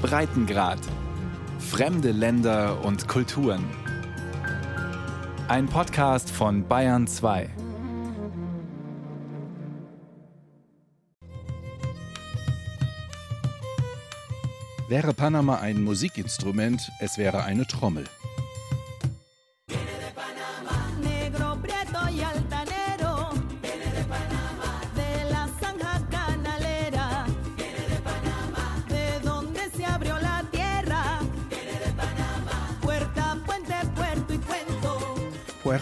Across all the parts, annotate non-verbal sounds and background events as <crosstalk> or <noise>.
Breitengrad. Fremde Länder und Kulturen. Ein Podcast von Bayern 2. Wäre Panama ein Musikinstrument, es wäre eine Trommel.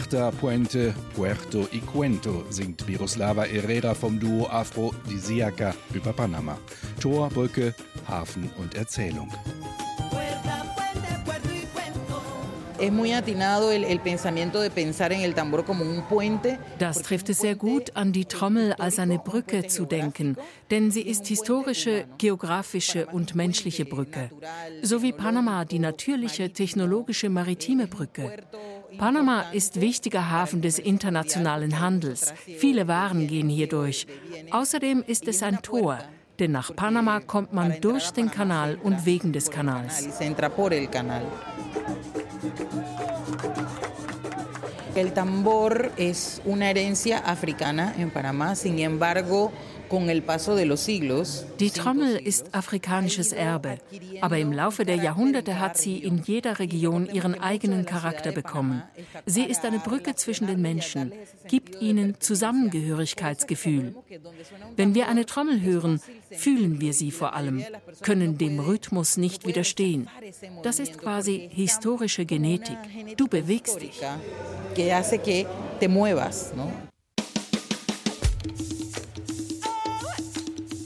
Puerta, Puente, Puerto y Cuento singt Miroslava Herrera vom Duo Afrodisiaca über Panama. Tor, Brücke, Hafen und Erzählung. Das trifft es sehr gut, an die Trommel als eine Brücke zu denken, denn sie ist historische, geografische und menschliche Brücke, so wie Panama die natürliche, technologische maritime Brücke. Panama ist wichtiger Hafen des internationalen Handels. Viele Waren gehen hier durch. Außerdem ist es ein Tor, denn nach Panama kommt man durch den Kanal und wegen des Kanals. El tambor es una herencia africana en Panamá, sin embargo, die Trommel ist afrikanisches Erbe, aber im Laufe der Jahrhunderte hat sie in jeder Region ihren eigenen Charakter bekommen. Sie ist eine Brücke zwischen den Menschen, gibt ihnen Zusammengehörigkeitsgefühl. Wenn wir eine Trommel hören, fühlen wir sie vor allem, können dem Rhythmus nicht widerstehen. Das ist quasi historische Genetik. Du bewegst dich.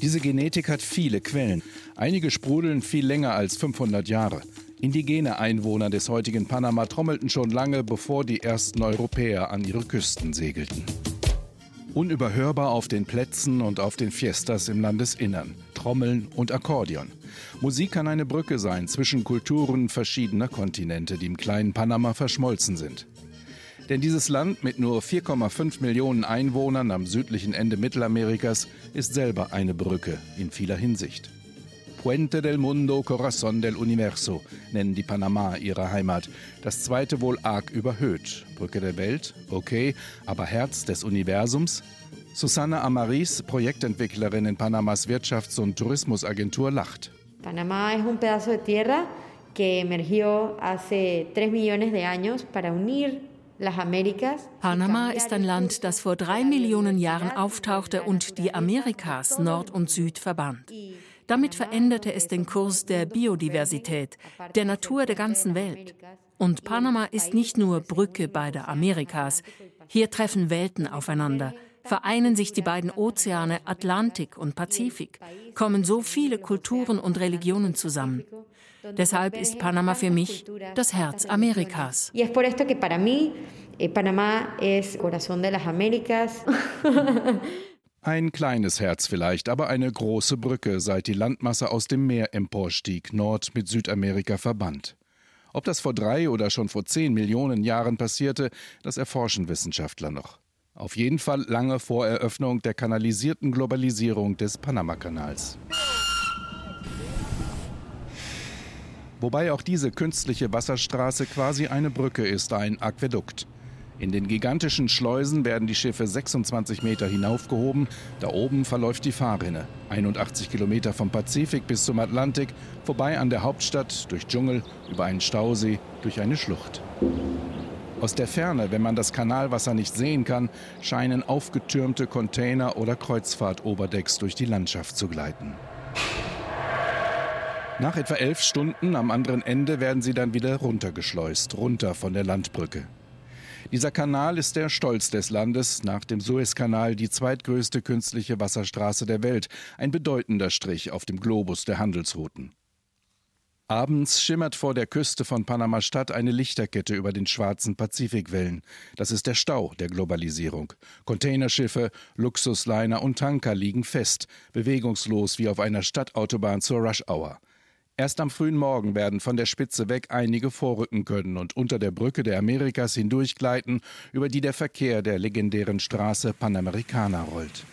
Diese Genetik hat viele Quellen. Einige sprudeln viel länger als 500 Jahre. Indigene Einwohner des heutigen Panama trommelten schon lange, bevor die ersten Europäer an ihre Küsten segelten. Unüberhörbar auf den Plätzen und auf den Fiestas im Landesinnern. Trommeln und Akkordeon. Musik kann eine Brücke sein zwischen Kulturen verschiedener Kontinente, die im kleinen Panama verschmolzen sind. Denn dieses Land mit nur 4,5 Millionen Einwohnern am südlichen Ende Mittelamerikas ist selber eine Brücke in vieler Hinsicht. Puente del Mundo, Corazón del Universo nennen die Panama ihre Heimat. Das zweite wohl arg überhöht. Brücke der Welt, okay, aber Herz des Universums? Susanne Amaris, Projektentwicklerin in Panamas Wirtschafts- und Tourismusagentur, lacht. Panamá es un pedazo de tierra que emergió hace 3 millones de años para unir Panama ist ein Land, das vor drei Millionen Jahren auftauchte und die Amerikas Nord und Süd verband. Damit veränderte es den Kurs der Biodiversität, der Natur der ganzen Welt. Und Panama ist nicht nur Brücke beider Amerikas. Hier treffen Welten aufeinander, vereinen sich die beiden Ozeane Atlantik und Pazifik, kommen so viele Kulturen und Religionen zusammen. Deshalb ist Panama für mich das Herz Amerikas. Eh, Panamá es corazón de las Américas. <laughs> Ein kleines Herz vielleicht, aber eine große Brücke, seit die Landmasse aus dem Meer emporstieg, Nord mit Südamerika verband. Ob das vor drei oder schon vor zehn Millionen Jahren passierte, das erforschen Wissenschaftler noch. Auf jeden Fall lange vor Eröffnung der kanalisierten Globalisierung des Panamakanals. Wobei auch diese künstliche Wasserstraße quasi eine Brücke ist, ein Aquädukt. In den gigantischen Schleusen werden die Schiffe 26 Meter hinaufgehoben. Da oben verläuft die Fahrrinne. 81 Kilometer vom Pazifik bis zum Atlantik, vorbei an der Hauptstadt, durch Dschungel, über einen Stausee, durch eine Schlucht. Aus der Ferne, wenn man das Kanalwasser nicht sehen kann, scheinen aufgetürmte Container oder Kreuzfahrtoberdecks durch die Landschaft zu gleiten. Nach etwa elf Stunden am anderen Ende werden sie dann wieder runtergeschleust, runter von der Landbrücke. Dieser Kanal ist der Stolz des Landes, nach dem Suezkanal die zweitgrößte künstliche Wasserstraße der Welt, ein bedeutender Strich auf dem Globus der Handelsrouten. Abends schimmert vor der Küste von Panama-Stadt eine Lichterkette über den schwarzen Pazifikwellen. Das ist der Stau der Globalisierung. Containerschiffe, Luxusliner und Tanker liegen fest, bewegungslos wie auf einer Stadtautobahn zur Rush Hour. Erst am frühen Morgen werden von der Spitze weg einige vorrücken können und unter der Brücke der Amerikas hindurchgleiten, über die der Verkehr der legendären Straße Panamericana rollt.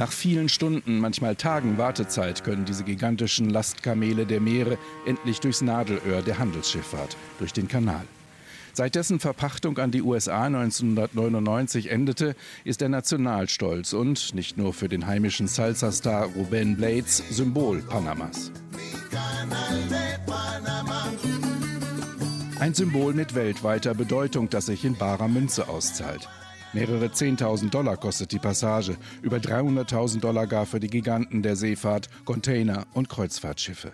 Nach vielen Stunden, manchmal Tagen Wartezeit können diese gigantischen Lastkamele der Meere endlich durchs Nadelöhr der Handelsschifffahrt, durch den Kanal. Seit dessen Verpachtung an die USA 1999 endete, ist der Nationalstolz und nicht nur für den heimischen Salsa-Star Ruben Blades Symbol Panamas. Ein Symbol mit weltweiter Bedeutung, das sich in barer Münze auszahlt. Mehrere 10.000 Dollar kostet die Passage, über 300.000 Dollar gar für die Giganten der Seefahrt, Container und Kreuzfahrtschiffe.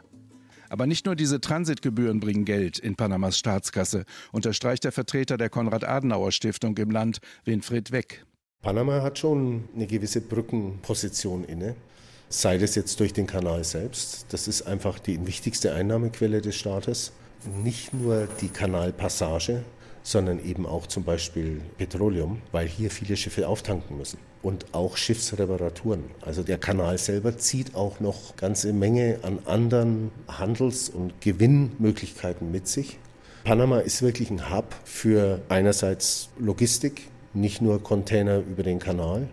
Aber nicht nur diese Transitgebühren bringen Geld in Panamas Staatskasse, unterstreicht der Vertreter der Konrad-Adenauer-Stiftung im Land, Winfried Weck. Panama hat schon eine gewisse Brückenposition inne. Sei das jetzt durch den Kanal selbst, das ist einfach die wichtigste Einnahmequelle des Staates. Nicht nur die Kanalpassage, sondern eben auch zum Beispiel Petroleum, weil hier viele Schiffe auftanken müssen. Und auch Schiffsreparaturen. Also der Kanal selber zieht auch noch ganze Menge an anderen Handels- und Gewinnmöglichkeiten mit sich. Panama ist wirklich ein Hub für einerseits Logistik, nicht nur Container über den Kanal,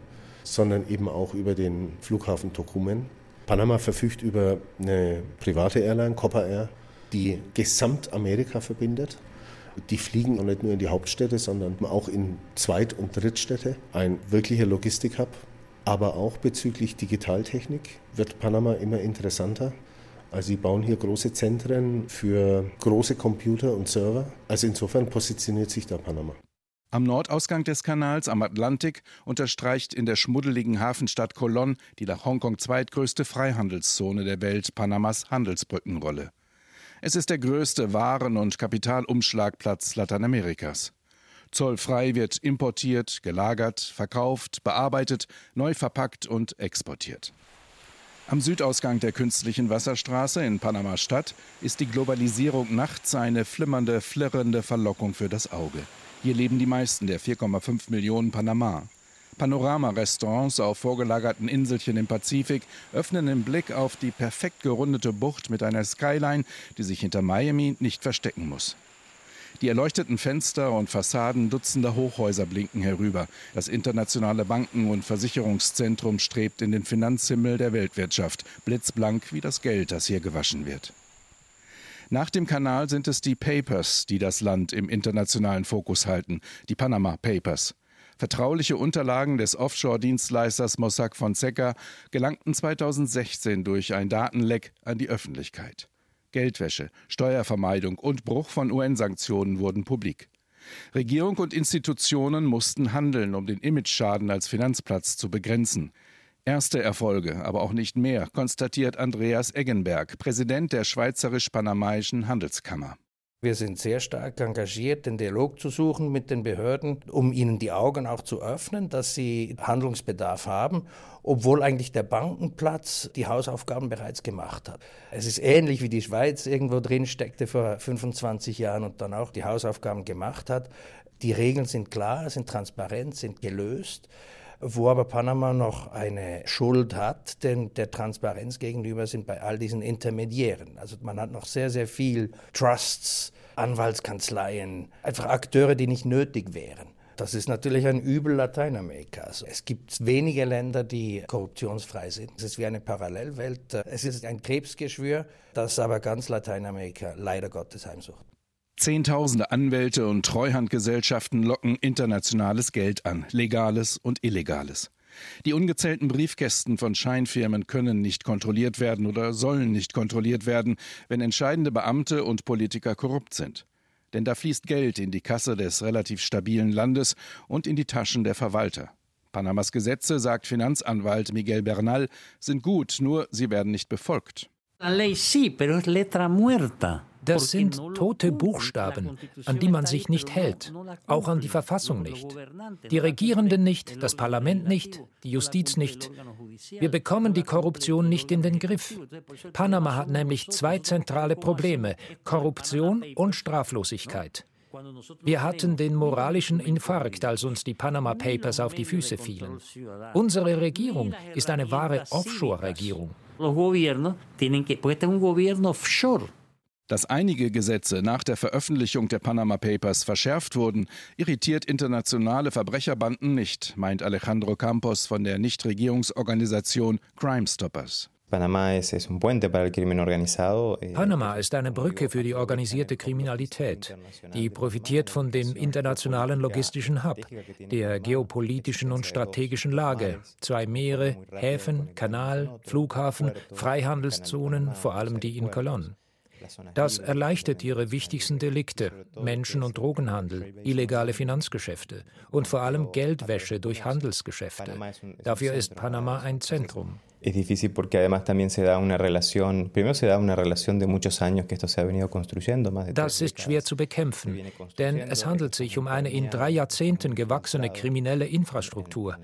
sondern eben auch über den Flughafen Tocumen. Panama verfügt über eine private Airline, Copper Air, die Gesamtamerika verbindet. Die fliegen auch nicht nur in die Hauptstädte, sondern auch in Zweit- und Drittstädte. Ein wirklicher Logistikhub. Aber auch bezüglich Digitaltechnik wird Panama immer interessanter. Also sie bauen hier große Zentren für große Computer und Server. Also insofern positioniert sich da Panama. Am Nordausgang des Kanals am Atlantik unterstreicht in der schmuddeligen Hafenstadt Colón die nach Hongkong zweitgrößte Freihandelszone der Welt Panamas Handelsbrückenrolle. Es ist der größte Waren- und Kapitalumschlagplatz Lateinamerikas. Zollfrei wird importiert, gelagert, verkauft, bearbeitet, neu verpackt und exportiert. Am Südausgang der künstlichen Wasserstraße in Panama-Stadt ist die Globalisierung nachts eine flimmernde, flirrende Verlockung für das Auge. Hier leben die meisten der 4,5 Millionen Panama. Panorama-Restaurants auf vorgelagerten Inselchen im Pazifik öffnen den Blick auf die perfekt gerundete Bucht mit einer Skyline, die sich hinter Miami nicht verstecken muss. Die erleuchteten Fenster und Fassaden dutzender Hochhäuser blinken herüber. Das internationale Banken- und Versicherungszentrum strebt in den Finanzhimmel der Weltwirtschaft, blitzblank wie das Geld, das hier gewaschen wird. Nach dem Kanal sind es die Papers, die das Land im internationalen Fokus halten, die Panama Papers. Vertrauliche Unterlagen des Offshore-Dienstleisters Mossack Fonseca gelangten 2016 durch ein Datenleck an die Öffentlichkeit. Geldwäsche, Steuervermeidung und Bruch von UN-Sanktionen wurden publik. Regierung und Institutionen mussten handeln, um den Imageschaden als Finanzplatz zu begrenzen. Erste Erfolge, aber auch nicht mehr, konstatiert Andreas Eggenberg, Präsident der Schweizerisch-Panamaischen Handelskammer. Wir sind sehr stark engagiert, den Dialog zu suchen mit den Behörden, um ihnen die Augen auch zu öffnen, dass sie Handlungsbedarf haben, obwohl eigentlich der Bankenplatz die Hausaufgaben bereits gemacht hat. Es ist ähnlich wie die Schweiz irgendwo drin steckte vor 25 Jahren und dann auch die Hausaufgaben gemacht hat. Die Regeln sind klar, sind transparent, sind gelöst wo aber Panama noch eine Schuld hat, denn der Transparenz gegenüber sind bei all diesen Intermediären. Also man hat noch sehr, sehr viel Trusts, Anwaltskanzleien, einfach Akteure, die nicht nötig wären. Das ist natürlich ein Übel Lateinamerikas. Es gibt wenige Länder, die korruptionsfrei sind. Es ist wie eine Parallelwelt. Es ist ein Krebsgeschwür, das aber ganz Lateinamerika leider Gottes heimsucht. Zehntausende Anwälte und Treuhandgesellschaften locken internationales Geld an, legales und illegales. Die ungezählten Briefkästen von Scheinfirmen können nicht kontrolliert werden oder sollen nicht kontrolliert werden, wenn entscheidende Beamte und Politiker korrupt sind. Denn da fließt Geld in die Kasse des relativ stabilen Landes und in die Taschen der Verwalter. Panamas Gesetze, sagt Finanzanwalt Miguel Bernal, sind gut, nur sie werden nicht befolgt. La ley sí, pero es letra muerta. Das sind tote Buchstaben, an die man sich nicht hält, auch an die Verfassung nicht. Die Regierenden nicht, das Parlament nicht, die Justiz nicht. Wir bekommen die Korruption nicht in den Griff. Panama hat nämlich zwei zentrale Probleme, Korruption und Straflosigkeit. Wir hatten den moralischen Infarkt, als uns die Panama Papers auf die Füße fielen. Unsere Regierung ist eine wahre Offshore-Regierung. Los gobiernos tienen que, porque este es un gobierno offshore. Dass einige Gesetze nach der Veröffentlichung der Panama Papers verschärft wurden, irritiert internationale Verbrecherbanden nicht, meint Alejandro Campos von der Nichtregierungsorganisation Crime Stoppers. Panama ist eine Brücke für die organisierte Kriminalität. Die profitiert von dem internationalen logistischen Hub, der geopolitischen und strategischen Lage. Zwei Meere, Häfen, Kanal, Flughafen, Freihandelszonen, vor allem die in Colón. Das erleichtert ihre wichtigsten Delikte, Menschen- und Drogenhandel, illegale Finanzgeschäfte und vor allem Geldwäsche durch Handelsgeschäfte. Dafür ist Panama ein Zentrum. Es difícil porque además también se da una relación, primero se da una relación de muchos años que esto se ha venido construyendo. Das ist schwer zu bekämpfen, denn es handelt sich um eine in drei Jahrzehnten gewachsene kriminelle Infrastruktur.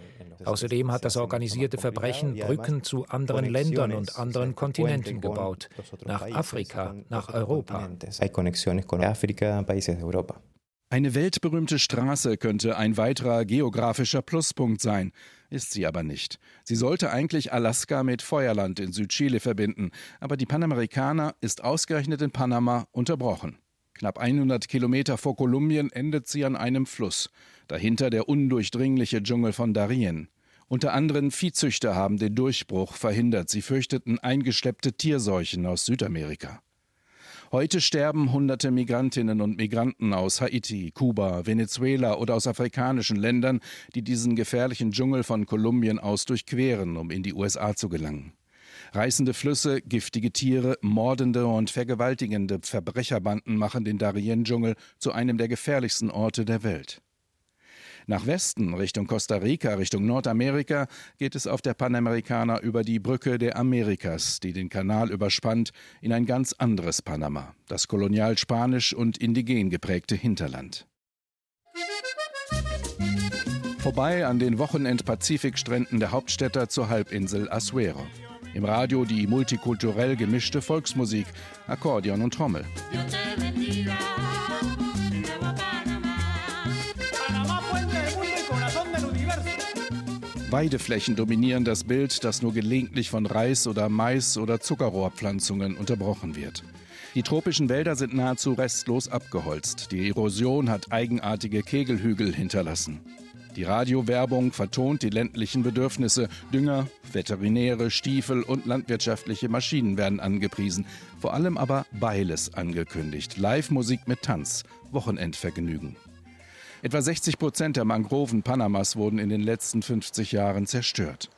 Außerdem hat das organisierte Verbrechen Brücken zu anderen Ländern und anderen Kontinenten gebaut, nach Afrika, nach Europa. Eine weltberühmte Straße könnte ein weiterer geografischer Pluspunkt sein, ist sie aber nicht. Sie sollte eigentlich Alaska mit Feuerland in Südchile verbinden, aber die Panamericana ist ausgerechnet in Panama unterbrochen. Knapp 100 Kilometer vor Kolumbien endet sie an einem Fluss, dahinter der undurchdringliche Dschungel von Darien. Unter anderem Viehzüchter haben den Durchbruch verhindert. Sie fürchteten eingeschleppte Tierseuchen aus Südamerika. Heute sterben hunderte Migrantinnen und Migranten aus Haiti, Kuba, Venezuela oder aus afrikanischen Ländern, die diesen gefährlichen Dschungel von Kolumbien aus durchqueren, um in die USA zu gelangen. Reißende Flüsse, giftige Tiere, mordende und vergewaltigende Verbrecherbanden machen den Darien-Dschungel zu einem der gefährlichsten Orte der Welt. Nach Westen, Richtung Costa Rica, Richtung Nordamerika, geht es auf der Panamericana über die Brücke der Amerikas, die den Kanal überspannt, in ein ganz anderes Panama, das kolonial spanisch und indigen geprägte Hinterland. Vorbei an den Wochenend-Pazifikstränden der Hauptstädter zur Halbinsel Azuero. Im Radio die multikulturell gemischte Volksmusik, Akkordeon und Trommel. Weideflächen dominieren das Bild, das nur gelegentlich von Reis oder Mais oder Zuckerrohrpflanzungen unterbrochen wird. Die tropischen Wälder sind nahezu restlos abgeholzt. Die Erosion hat eigenartige Kegelhügel hinterlassen. Die Radiowerbung vertont die ländlichen Bedürfnisse. Dünger, Veterinäre, Stiefel und landwirtschaftliche Maschinen werden angepriesen. Vor allem aber Beiles angekündigt. Live-Musik mit Tanz, Wochenendvergnügen. Etwa 60 Prozent der Mangroven Panamas wurden in den letzten 50 Jahren zerstört.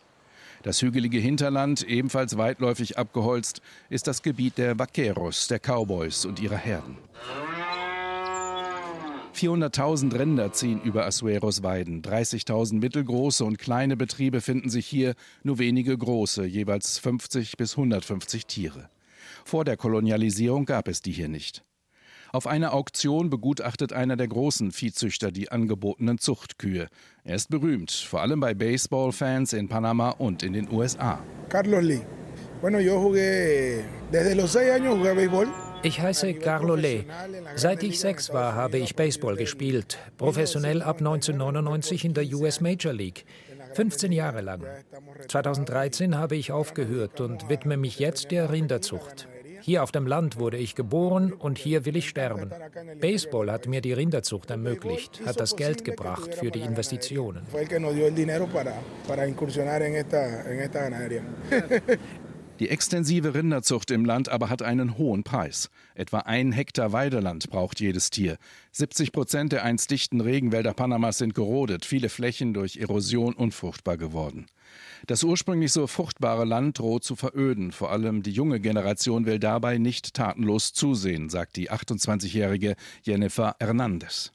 Das hügelige Hinterland, ebenfalls weitläufig abgeholzt, ist das Gebiet der Vaqueros, der Cowboys und ihrer Herden. 400.000 Rinder ziehen über Asueros Weiden. 30.000 mittelgroße und kleine Betriebe finden sich hier, nur wenige große, jeweils 50 bis 150 Tiere. Vor der Kolonialisierung gab es die hier nicht. Auf einer Auktion begutachtet einer der großen Viehzüchter die angebotenen Zuchtkühe. Er ist berühmt, vor allem bei Baseballfans in Panama und in den USA. Carlos Lee. Bueno, yo jugué desde los seis años jugué béisbol. Ich heiße Carlo Lee. Seit ich sechs war, habe ich Baseball gespielt. Professionell ab 1999 in der US Major League. 15 Jahre lang. 2013 habe ich aufgehört und widme mich jetzt der Rinderzucht. Hier auf dem Land wurde ich geboren und hier will ich sterben. Baseball hat mir die Rinderzucht ermöglicht, hat das Geld gebracht für die Investitionen. <laughs> Die extensive Rinderzucht im Land aber hat einen hohen Preis. Etwa ein Hektar Weideland braucht jedes Tier. 70 Prozent der einst dichten Regenwälder Panamas sind gerodet, viele Flächen durch Erosion unfruchtbar geworden. Das ursprünglich so fruchtbare Land droht zu veröden. Vor allem die junge Generation will dabei nicht tatenlos zusehen, sagt die 28-jährige Jennifer Hernandez.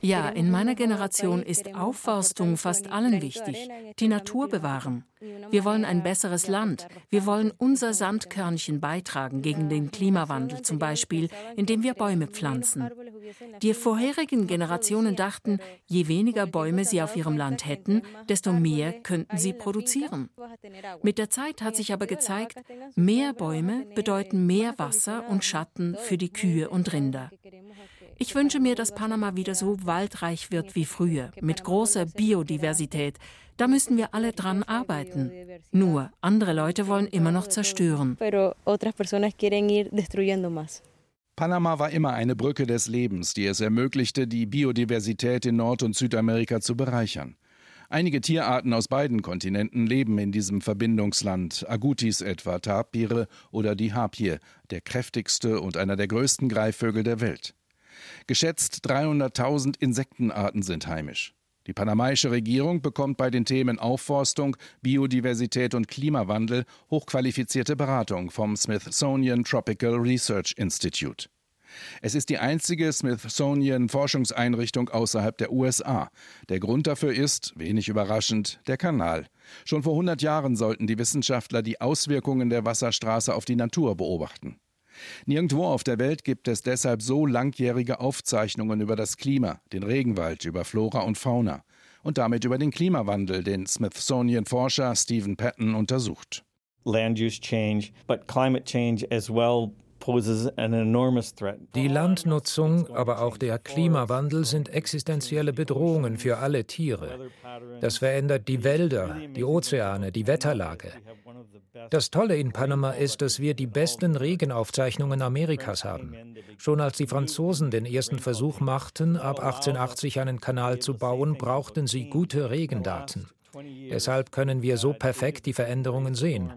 Ja, in meiner Generation ist Aufforstung fast allen wichtig. Die Natur bewahren. Wir wollen ein besseres Land. Wir wollen unser Sandkörnchen beitragen gegen den Klimawandel, zum Beispiel, indem wir Bäume pflanzen. Die vorherigen Generationen dachten, je weniger Bäume sie auf ihrem Land hätten, desto mehr könnten sie produzieren. Mit der Zeit hat sich aber gezeigt, mehr Bäume bedeuten mehr Wasser und Schatten für die Kühe und Rinder. Ich wünsche mir, dass Panama wieder so waldreich wird wie früher, mit großer Biodiversität. Da müssen wir alle dran arbeiten. Nur, andere Leute wollen immer noch zerstören. Panama war immer eine Brücke des Lebens, die es ermöglichte, die Biodiversität in Nord- und Südamerika zu bereichern. Einige Tierarten aus beiden Kontinenten leben in diesem Verbindungsland, Agutis etwa, Tapire oder die Harpie, der kräftigste und einer der größten Greifvögel der Welt. Geschätzt 300.000 Insektenarten sind heimisch. Die panamaische Regierung bekommt bei den Themen Aufforstung, Biodiversität und Klimawandel hochqualifizierte Beratung vom Smithsonian Tropical Research Institute. Es ist die einzige Smithsonian-Forschungseinrichtung außerhalb der USA. Der Grund dafür ist, wenig überraschend, der Kanal. Schon vor 100 Jahren sollten die Wissenschaftler die Auswirkungen der Wasserstraße auf die Natur beobachten. Nirgendwo auf der Welt gibt es deshalb so langjährige Aufzeichnungen über das Klima, den Regenwald, über Flora und Fauna und damit über den Klimawandel, den Smithsonian-Forscher Stephen Patton untersucht. Land use change, but climate change as well die Landnutzung, aber auch der Klimawandel sind existenzielle Bedrohungen für alle Tiere. Das verändert die Wälder, die Ozeane, die Wetterlage. Das Tolle in Panama ist, dass wir die besten Regenaufzeichnungen Amerikas haben. Schon als die Franzosen den ersten Versuch machten, ab 1880 einen Kanal zu bauen, brauchten sie gute Regendaten. Deshalb können wir so perfekt die Veränderungen sehen.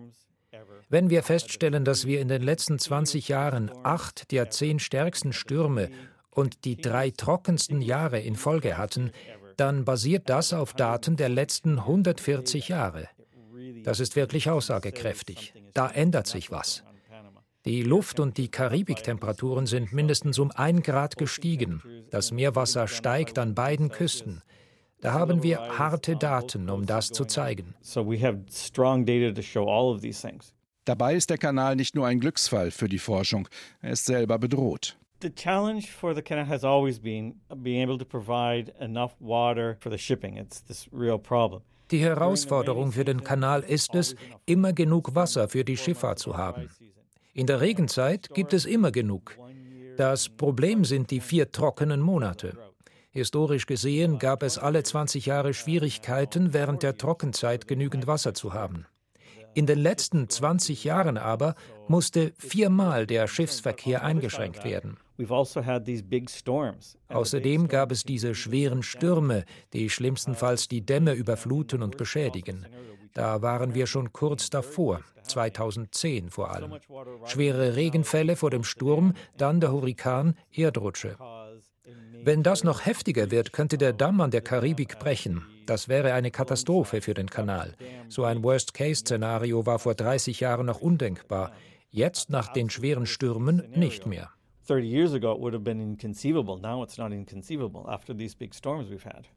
Wenn wir feststellen, dass wir in den letzten 20 Jahren acht der zehn stärksten Stürme und die drei trockensten Jahre in Folge hatten, dann basiert das auf Daten der letzten 140 Jahre. Das ist wirklich aussagekräftig. Da ändert sich was. Die Luft- und die Karibiktemperaturen sind mindestens um ein Grad gestiegen. Das Meerwasser steigt an beiden Küsten. Da haben wir harte Daten, um das zu zeigen. So we have strong data to show all of these. Dabei ist der Kanal nicht nur ein Glücksfall für die Forschung, er ist selber bedroht. The challenge for the canal has always been being able to provide enough water for the shipping. It's this real problem. Die Herausforderung für den Kanal ist es, immer genug Wasser für die Schifffahrt zu haben. In der Regenzeit gibt es immer genug. Das Problem sind die vier trockenen Monate. Historisch gesehen gab es alle 20 Jahre Schwierigkeiten, während der Trockenzeit genügend Wasser zu haben. In den letzten 20 Jahren aber musste viermal der Schiffsverkehr eingeschränkt werden. Also Außerdem gab es diese schweren Stürme, die schlimmstenfalls die Dämme überfluten und beschädigen. Da waren wir schon kurz davor, 2010 vor allem. Schwere Regenfälle vor dem Sturm, dann der Hurrikan, Erdrutsche. Wenn das noch heftiger wird, könnte der Damm an der Karibik brechen. Das wäre eine Katastrophe für den Kanal. So ein Worst-Case-Szenario war vor 30 Jahren noch undenkbar. Jetzt nach den schweren Stürmen nicht mehr. 30 years ago it would have been inconceivable. Now it's not inconceivable after these big storms we've had.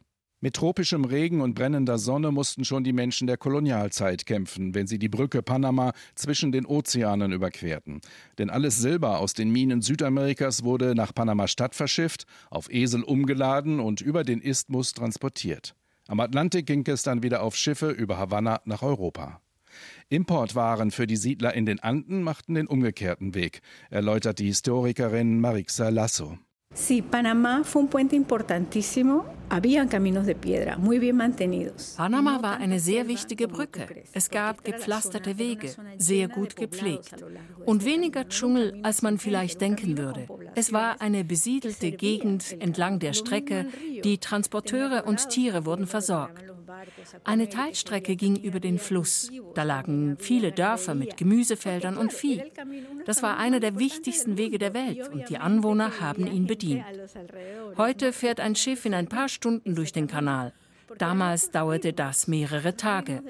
Mit tropischem Regen und brennender Sonne mussten schon die Menschen der Kolonialzeit kämpfen, wenn sie die Brücke Panama zwischen den Ozeanen überquerten. Denn alles Silber aus den Minen Südamerikas wurde nach Panama-Stadt verschifft, auf Esel umgeladen und über den Isthmus transportiert. Am Atlantik ging es dann wieder auf Schiffe über Havanna nach Europa. Importwaren für die Siedler in den Anden machten den umgekehrten Weg, erläutert die Historikerin Marixa Lasso. Sí, Panamá fue un puente importantísimo. Habían caminos de piedra, muy bien mantenidos. Panama war eine sehr wichtige Brücke. Es gab gepflasterte Wege, sehr gut gepflegt. Und weniger Dschungel, als man vielleicht denken würde. Es war eine besiedelte Gegend entlang der Strecke. Die Transporteure und Tiere wurden versorgt. Eine Teilstrecke ging über den Fluss. Da lagen viele Dörfer mit Gemüsefeldern und Vieh. Das war einer der wichtigsten Wege der Welt und die Anwohner haben ihn bedient. Heute fährt ein Schiff in ein paar Stunden durch den Kanal. Damals dauerte das mehrere Tage.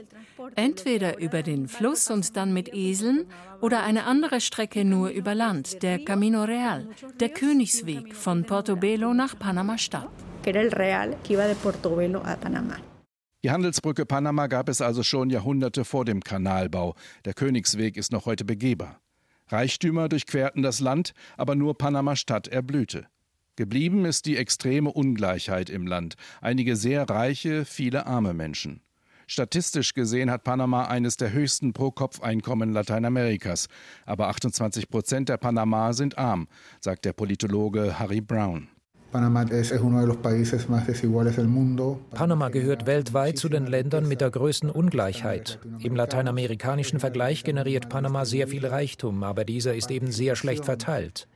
Entweder über den Fluss und dann mit Eseln oder eine andere Strecke nur über Land, der Camino Real, der Königsweg von Portobelo nach Panama-Stadt. Die Handelsbrücke Panama gab es also schon Jahrhunderte vor dem Kanalbau. Der Königsweg ist noch heute begehbar. Reichtümer durchquerten das Land, aber nur Panama-Stadt erblühte. Geblieben ist die extreme Ungleichheit im Land. Einige sehr reiche, viele arme Menschen. Statistisch gesehen hat Panama eines der höchsten Pro-Kopf-Einkommen Lateinamerikas. Aber 28 Prozent der Panama sind arm, sagt der Politologe Harry Brown. Panama gehört weltweit zu den Ländern mit der größten Ungleichheit. Im lateinamerikanischen Vergleich generiert Panama sehr viel Reichtum, aber dieser ist eben sehr schlecht verteilt.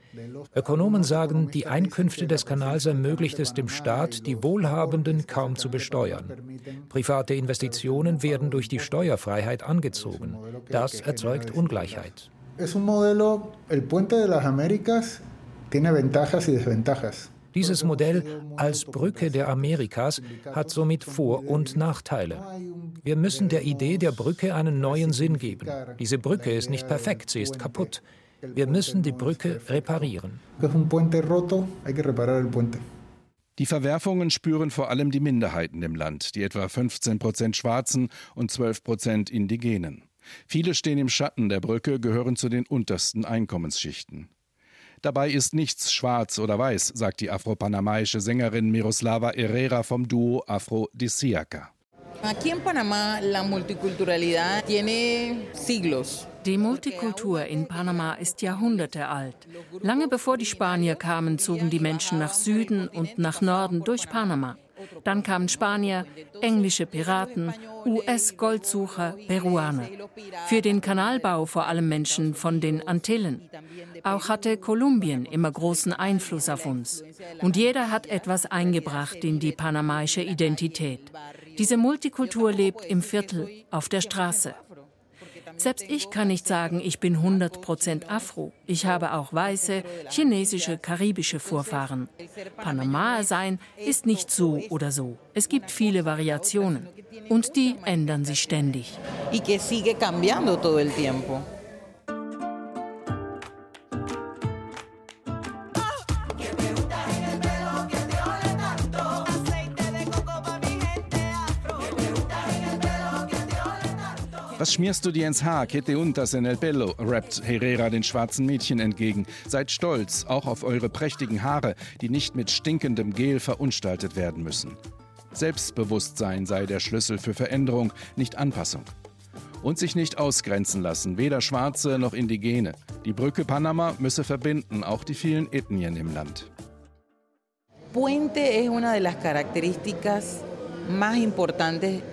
Ökonomen sagen, die Einkünfte des Kanals ermöglicht es dem Staat, die Wohlhabenden kaum zu besteuern. Private Investitionen werden durch die Steuerfreiheit angezogen. Das erzeugt Ungleichheit. Es un modelo, el puente de las Américas tiene ventajas y desventajas. Dieses Modell als Brücke der Amerikas hat somit Vor- und Nachteile. Wir müssen der Idee der Brücke einen neuen Sinn geben. Diese Brücke ist nicht perfekt, sie ist kaputt. Wir müssen die Brücke reparieren. Die Verwerfungen spüren vor allem die Minderheiten im Land, die etwa 15 Prozent Schwarzen und 12 Prozent Indigenen. Viele stehen im Schatten der Brücke, gehören zu den untersten Einkommensschichten. Dabei ist nichts schwarz oder weiß, sagt die afro-panamaische Sängerin Miroslava Herrera vom Duo Afro Disiaca. Aquí en Panamá la multiculturalidad tiene siglos. Die Multikultur in Panama ist Jahrhunderte alt. Lange bevor die Spanier kamen, zogen die Menschen nach Süden und nach Norden durch Panama. Dann kamen Spanier, englische Piraten, US-Goldsucher, Peruaner. Für den Kanalbau vor allem Menschen von den Antillen. Auch hatte Kolumbien immer großen Einfluss auf uns. Und jeder hat etwas eingebracht in die panamaische Identität. Diese Multikultur lebt im Viertel, auf der Straße. Selbst ich kann nicht sagen, ich bin 100% Afro. Ich habe auch weiße, chinesische, karibische Vorfahren. Panama sein ist nicht so oder so. Es gibt viele Variationen und die ändern sich ständig. Was schmierst du dir ins Haar? Kete untas en el pelo, rappt Herrera den schwarzen Mädchen entgegen. Seid stolz, auch auf eure prächtigen Haare, die nicht mit stinkendem Gel verunstaltet werden müssen. Selbstbewusstsein sei der Schlüssel für Veränderung, nicht Anpassung. Und sich nicht ausgrenzen lassen, weder Schwarze noch Indigene. Die Brücke Panama müsse verbinden, auch die vielen Ethnien im Land. Puente es una de las características más importantes.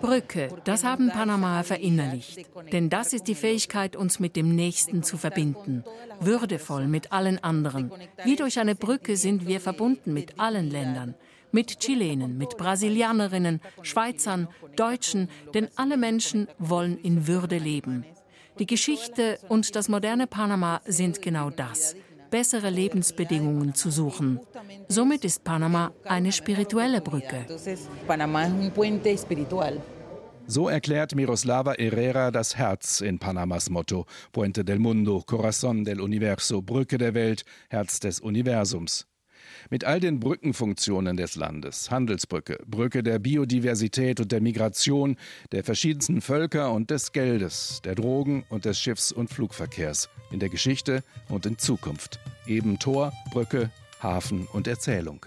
Brücke, das haben Panama verinnerlicht. Denn das ist die Fähigkeit, uns mit dem Nächsten zu verbinden. Würdevoll mit allen anderen. Wie durch eine Brücke sind wir verbunden mit allen Ländern. Mit Chilenen, mit Brasilianerinnen, Schweizern, Deutschen, denn alle Menschen wollen in Würde leben. Die Geschichte und das moderne Panama sind genau das bessere Lebensbedingungen zu suchen. Somit ist Panama eine spirituelle Brücke. So erklärt Miroslava Herrera das Herz in Panamas Motto Puente del Mundo, Corazón del Universo, Brücke der Welt, Herz des Universums. Mit all den Brückenfunktionen des Landes, Handelsbrücke, Brücke der Biodiversität und der Migration, der verschiedensten Völker und des Geldes, der Drogen und des Schiffs- und Flugverkehrs, in der Geschichte und in Zukunft. Eben Tor, Brücke, Hafen und Erzählung.